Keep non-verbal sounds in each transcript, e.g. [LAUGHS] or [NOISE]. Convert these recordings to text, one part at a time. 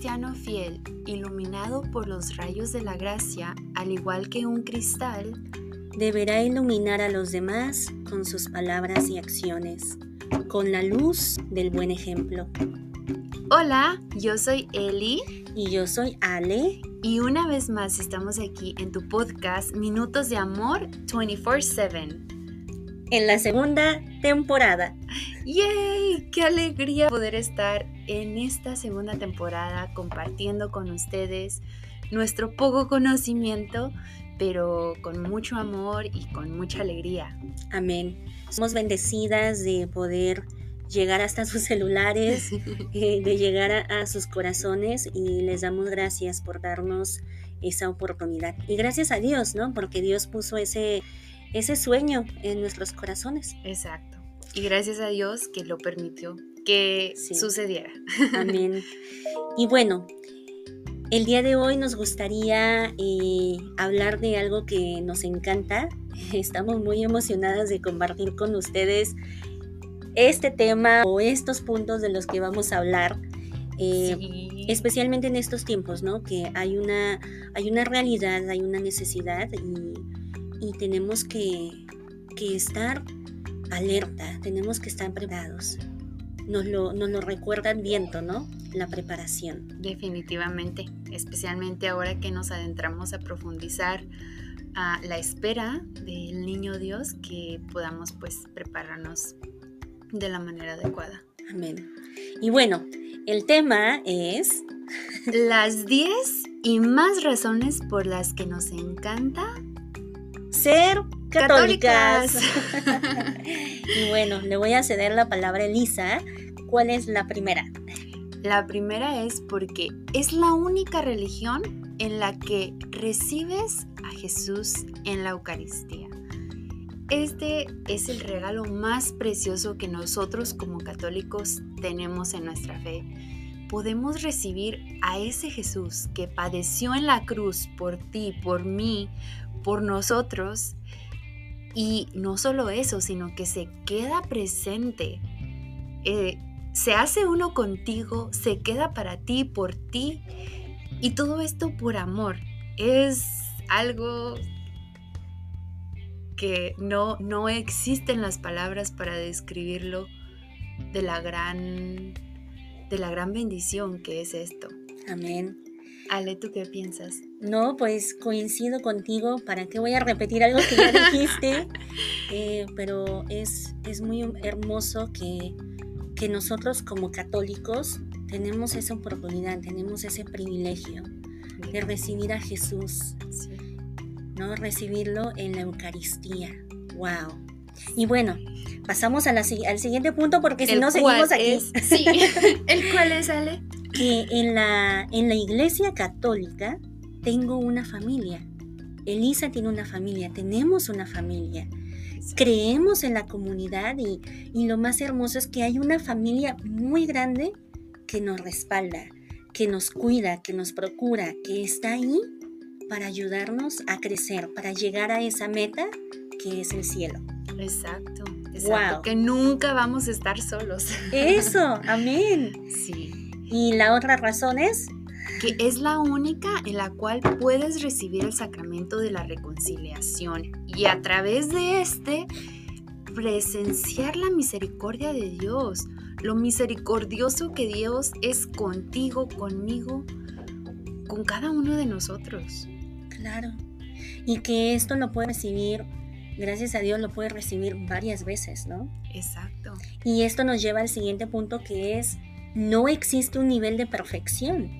cristiano fiel, iluminado por los rayos de la gracia, al igual que un cristal, deberá iluminar a los demás con sus palabras y acciones, con la luz del buen ejemplo. Hola, yo soy Eli. Y yo soy Ale. Y una vez más estamos aquí en tu podcast Minutos de Amor 24/7. En la segunda temporada. ¡Yay! ¡Qué alegría poder estar en esta segunda temporada compartiendo con ustedes nuestro poco conocimiento, pero con mucho amor y con mucha alegría. Amén. Somos bendecidas de poder llegar hasta sus celulares, [LAUGHS] eh, de llegar a, sus corazones y les damos gracias por darnos esa oportunidad. Y gracias a Dios, ¿no? Porque Dios puso ese, ese sueño en nuestros corazones. Exacto. Y gracias a Dios que lo permitió que sucediera. Amén. Y bueno, el día de hoy nos gustaría eh, hablar de algo que nos encanta. [LAUGHS] Estamos muy emocionadas de compartir con ustedes este tema o estos puntos de los que vamos a hablar. Eh, especialmente en estos tiempos, ¿no? Que hay una, hay una realidad, hay una necesidad y, tenemos que, que, estar alerta, tenemos que estar preparados. Nos lo, nos lo recuerda el viento, ¿no? La preparación. Definitivamente, especialmente ahora que nos adentramos a profundizar a la espera del niño Dios, que podamos pues prepararnos de la manera adecuada. Amén. Y bueno, el tema es... Las 10 y más razones por las que nos encanta ser católicas. [LAUGHS] y bueno, le voy a ceder la palabra a Elisa. ¿Cuál es la primera? La primera es porque es la única religión en la que recibes a Jesús en la Eucaristía. Este es el regalo más precioso que nosotros como católicos tenemos en nuestra fe. Podemos recibir a ese Jesús que padeció en la cruz por ti, por mí, por nosotros. Y no solo eso, sino que se queda presente. Eh, se hace uno contigo, se queda para ti, por ti. Y todo esto por amor. Es algo que no, no existen las palabras para describirlo de la gran de la gran bendición que es esto. Amén. Ale, ¿tú qué piensas? No, pues coincido contigo. ¿Para qué voy a repetir algo que ya dijiste? [LAUGHS] Eh, pero es, es muy hermoso que, que nosotros como católicos tenemos esa oportunidad, tenemos ese privilegio de recibir a Jesús. Sí Recibirlo en la Eucaristía. ¡Wow! Y bueno, pasamos al siguiente punto porque si no seguimos aquí. sí, [LAUGHS] [LAUGHS] ¿el cual es, Ale? Que en la, en la iglesia católica tengo una familia. Elisa tiene una familia, tenemos una familia. Creemos en la comunidad y, y lo más hermoso es que hay una familia muy grande que nos respalda, que nos cuida, que nos procura, que está ahí para ayudarnos a crecer, para llegar a esa meta que es el cielo. Exacto, exacto. Que nunca vamos a estar solos. Eso, [LAUGHS] amén. Sí. Y la otra razón es que es la única en la cual puedes recibir el sacramento de la reconciliación y a través de este presenciar la misericordia de Dios, lo misericordioso que Dios es contigo, conmigo, con cada uno de nosotros. Claro. Y que esto lo puede recibir, gracias a Dios lo puede recibir varias veces, ¿no? Exacto. Y esto nos lleva al siguiente punto que es, no existe un nivel de perfección.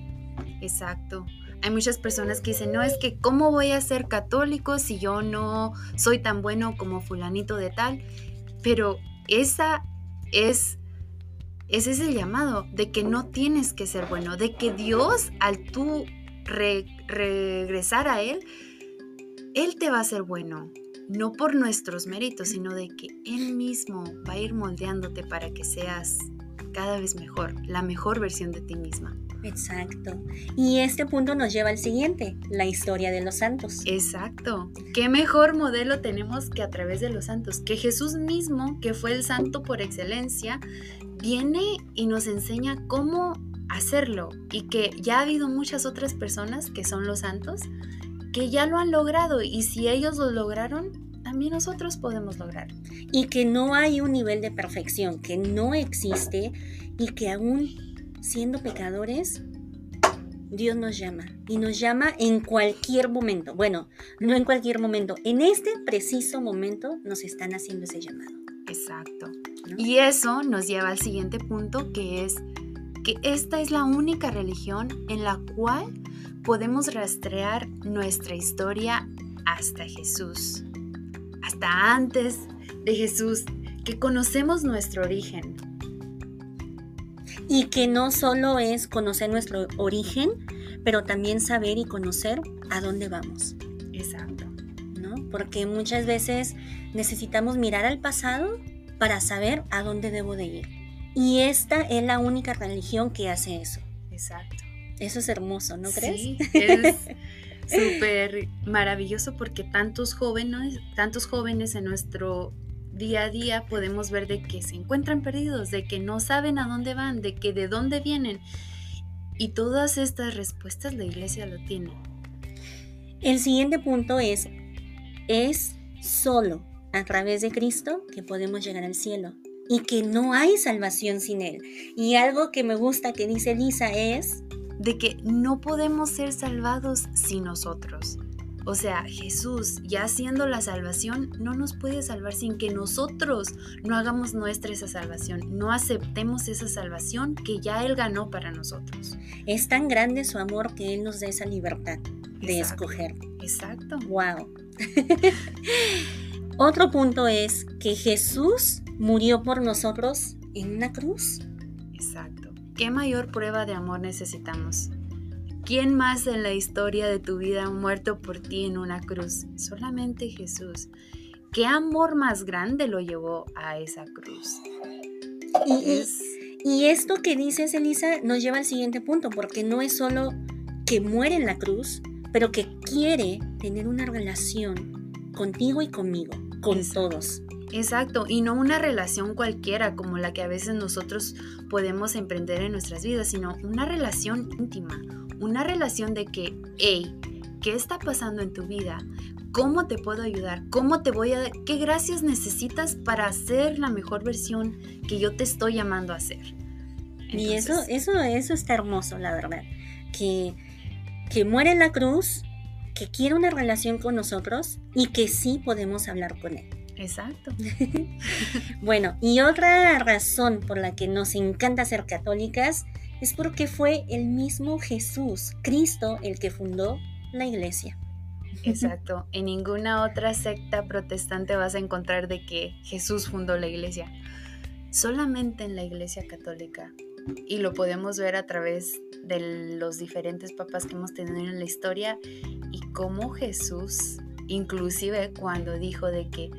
Exacto. Hay muchas personas que dicen, no, es que ¿cómo voy a ser católico si yo no soy tan bueno como fulanito de tal? Pero esa es, ese es el llamado, de que no tienes que ser bueno, de que Dios al tú regresar a Él, Él te va a ser bueno, no por nuestros méritos, sino de que Él mismo va a ir moldeándote para que seas cada vez mejor, la mejor versión de ti misma. Exacto. Y este punto nos lleva al siguiente, la historia de los santos. Exacto. ¿Qué mejor modelo tenemos que a través de los santos? Que Jesús mismo, que fue el santo por excelencia, viene y nos enseña cómo hacerlo y que ya ha habido muchas otras personas que son los santos que ya lo han logrado y si ellos lo lograron, también nosotros podemos lograr. Y que no hay un nivel de perfección, que no existe y que aún siendo pecadores, Dios nos llama y nos llama en cualquier momento. Bueno, no en cualquier momento, en este preciso momento nos están haciendo ese llamado. Exacto. Y eso nos lleva al siguiente punto que es que esta es la única religión en la cual podemos rastrear nuestra historia hasta Jesús, hasta antes de Jesús, que conocemos nuestro origen. Y que no solo es conocer nuestro origen, pero también saber y conocer a dónde vamos. Exacto. ¿No? Porque muchas veces necesitamos mirar al pasado para saber a dónde debo de ir. Y esta es la única religión que hace eso. Exacto. Eso es hermoso, ¿no crees? Sí, [LAUGHS] es súper maravilloso porque tantos jóvenes, tantos jóvenes en nuestro día a día podemos ver de que se encuentran perdidos, de que no saben a dónde van, de que de dónde vienen. Y todas estas respuestas la iglesia lo tiene. El siguiente punto es, es solo a través de Cristo que podemos llegar al cielo y que no hay salvación sin Él. Y algo que me gusta que dice Lisa es, de que no podemos ser salvados sin nosotros. O sea, Jesús, ya siendo la salvación, no nos puede salvar sin que nosotros no hagamos nuestra esa salvación, no aceptemos esa salvación que ya Él ganó para nosotros. Es tan grande su amor que Él nos da esa libertad de escoger. Exacto. Wow. [LAUGHS] Otro punto es que Jesús murió por nosotros en una cruz. Exacto. ¿Qué mayor prueba de amor necesitamos? ¿Quién más en la historia de tu vida ha muerto por ti en una cruz? Solamente Jesús. ¿Qué amor más grande lo llevó a esa cruz? Y, esto que dices, Elisa, nos lleva al siguiente punto, porque no es solo que muere en la cruz, pero que quiere tener una relación contigo y conmigo, con todos. Exacto, y no una relación cualquiera como la que a veces nosotros podemos emprender en nuestras vidas, sino una relación íntima, una relación de que, hey, ¿qué está pasando en tu vida? ¿Cómo te puedo ayudar? ¿Cómo te voy a dar? ¿Qué gracias necesitas para hacer la mejor versión que yo te estoy llamando a hacer? y eso, eso, eso está hermoso, la verdad. Que, que muere en la cruz, que quiere una relación con nosotros y que sí podemos hablar con él. Exacto. [LAUGHS] bueno, y otra razón por la que nos encanta ser católicas es porque fue el mismo Jesús, Cristo, el que fundó la iglesia. Exacto. [LAUGHS] En ninguna otra secta protestante vas a encontrar de que Jesús fundó la iglesia. Solamente en la iglesia católica. Y lo podemos ver a través de los diferentes papas que hemos tenido en la historia y cómo Jesús, inclusive cuando dijo de que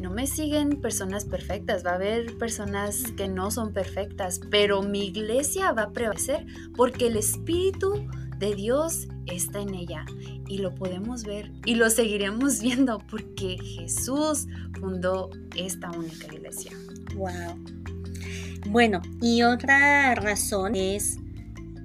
no me siguen personas perfectas, va a haber personas que no son perfectas, pero mi iglesia va a prevalecer porque el Espíritu de Dios está en ella y lo podemos ver y lo seguiremos [LAUGHS] viendo porque Jesús fundó esta única iglesia. Wow. Bueno, y otra razón es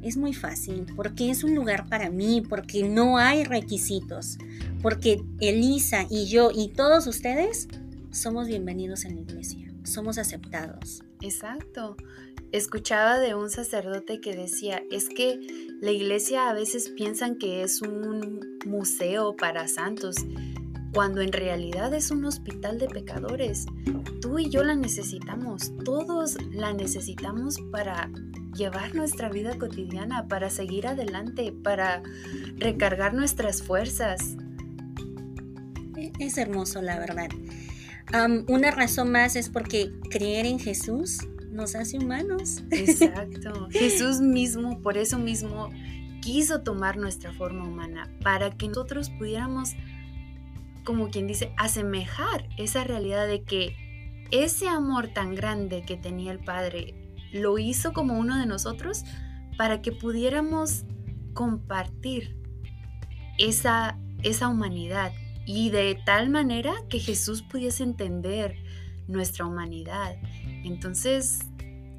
es muy fácil, porque es un lugar para mí, porque no hay requisitos, porque Elisa y yo y todos ustedes somos bienvenidos en la iglesia, somos aceptados. Exacto. Escuchaba de un sacerdote que decía, es que la iglesia a veces piensan que es un museo para santos, cuando en realidad es un hospital de pecadores. Tú y yo la necesitamos, todos la necesitamos para llevar nuestra vida cotidiana, para seguir adelante, para recargar nuestras fuerzas. E-, es hermoso, la verdad una razón más es porque creer en Jesús nos hace humanos. Exacto. [LAUGHS] Jesús mismo, por eso mismo, quiso tomar nuestra forma humana para que nosotros pudiéramos, como quien dice, asemejar esa realidad de que ese amor tan grande que tenía el Padre lo hizo como uno de nosotros para que pudiéramos compartir esa, esa humanidad y de tal manera que Jesús pudiese entender nuestra humanidad. Entonces,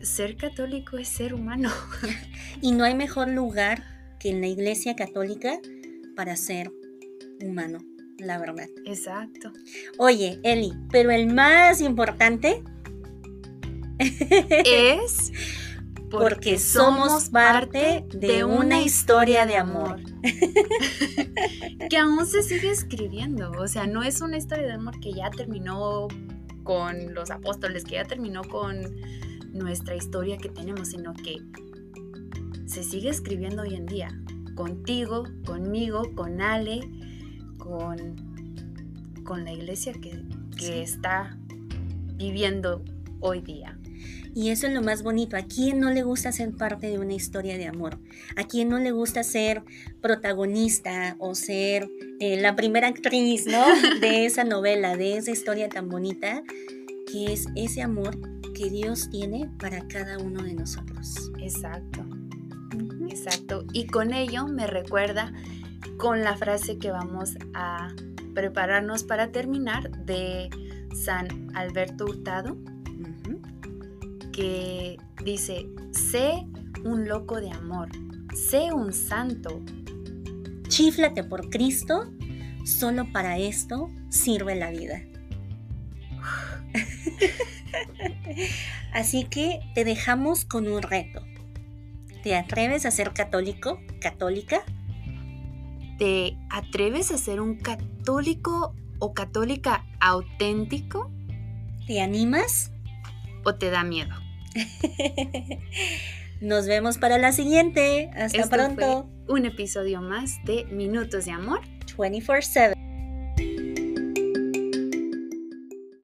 ser católico es ser humano. [LAUGHS] y no hay mejor lugar que en la iglesia católica para ser humano, la verdad. Exacto. Oye, Eli, pero el más importante es [LAUGHS] porque, somos parte de una historia de amor. [LAUGHS] que aún se sigue escribiendo. O sea, no es una historia de amor que ya terminó con los apóstoles, que ya terminó con nuestra historia que tenemos, sino que se sigue escribiendo hoy en día. Contigo, conmigo, con Ale, con, con la iglesia que, que está viviendo hoy día. Y eso es lo más bonito. ¿A quién no le gusta ser parte de una historia de amor? ¿A quién no le gusta ser protagonista o ser eh, la primera actriz, ¿no? [LAUGHS] De esa novela, de esa historia tan bonita, que es ese amor que Dios tiene para cada uno de nosotros. Exacto. Exacto. Y con ello me recuerda con la frase que vamos a prepararnos para terminar de San Alberto Hurtado que dice, sé un loco de amor, sé un santo. Chíflate por Cristo, solo para esto sirve la vida. [LAUGHS] Así que te dejamos con un reto. ¿Te atreves a ser católico, católica? ¿Te atreves a ser un católico o católica auténtico? ¿Te animas? o te da miedo? [LAUGHS] Nos vemos para la siguiente. Hasta pronto. un episodio más de Minutos de Amor 24/7.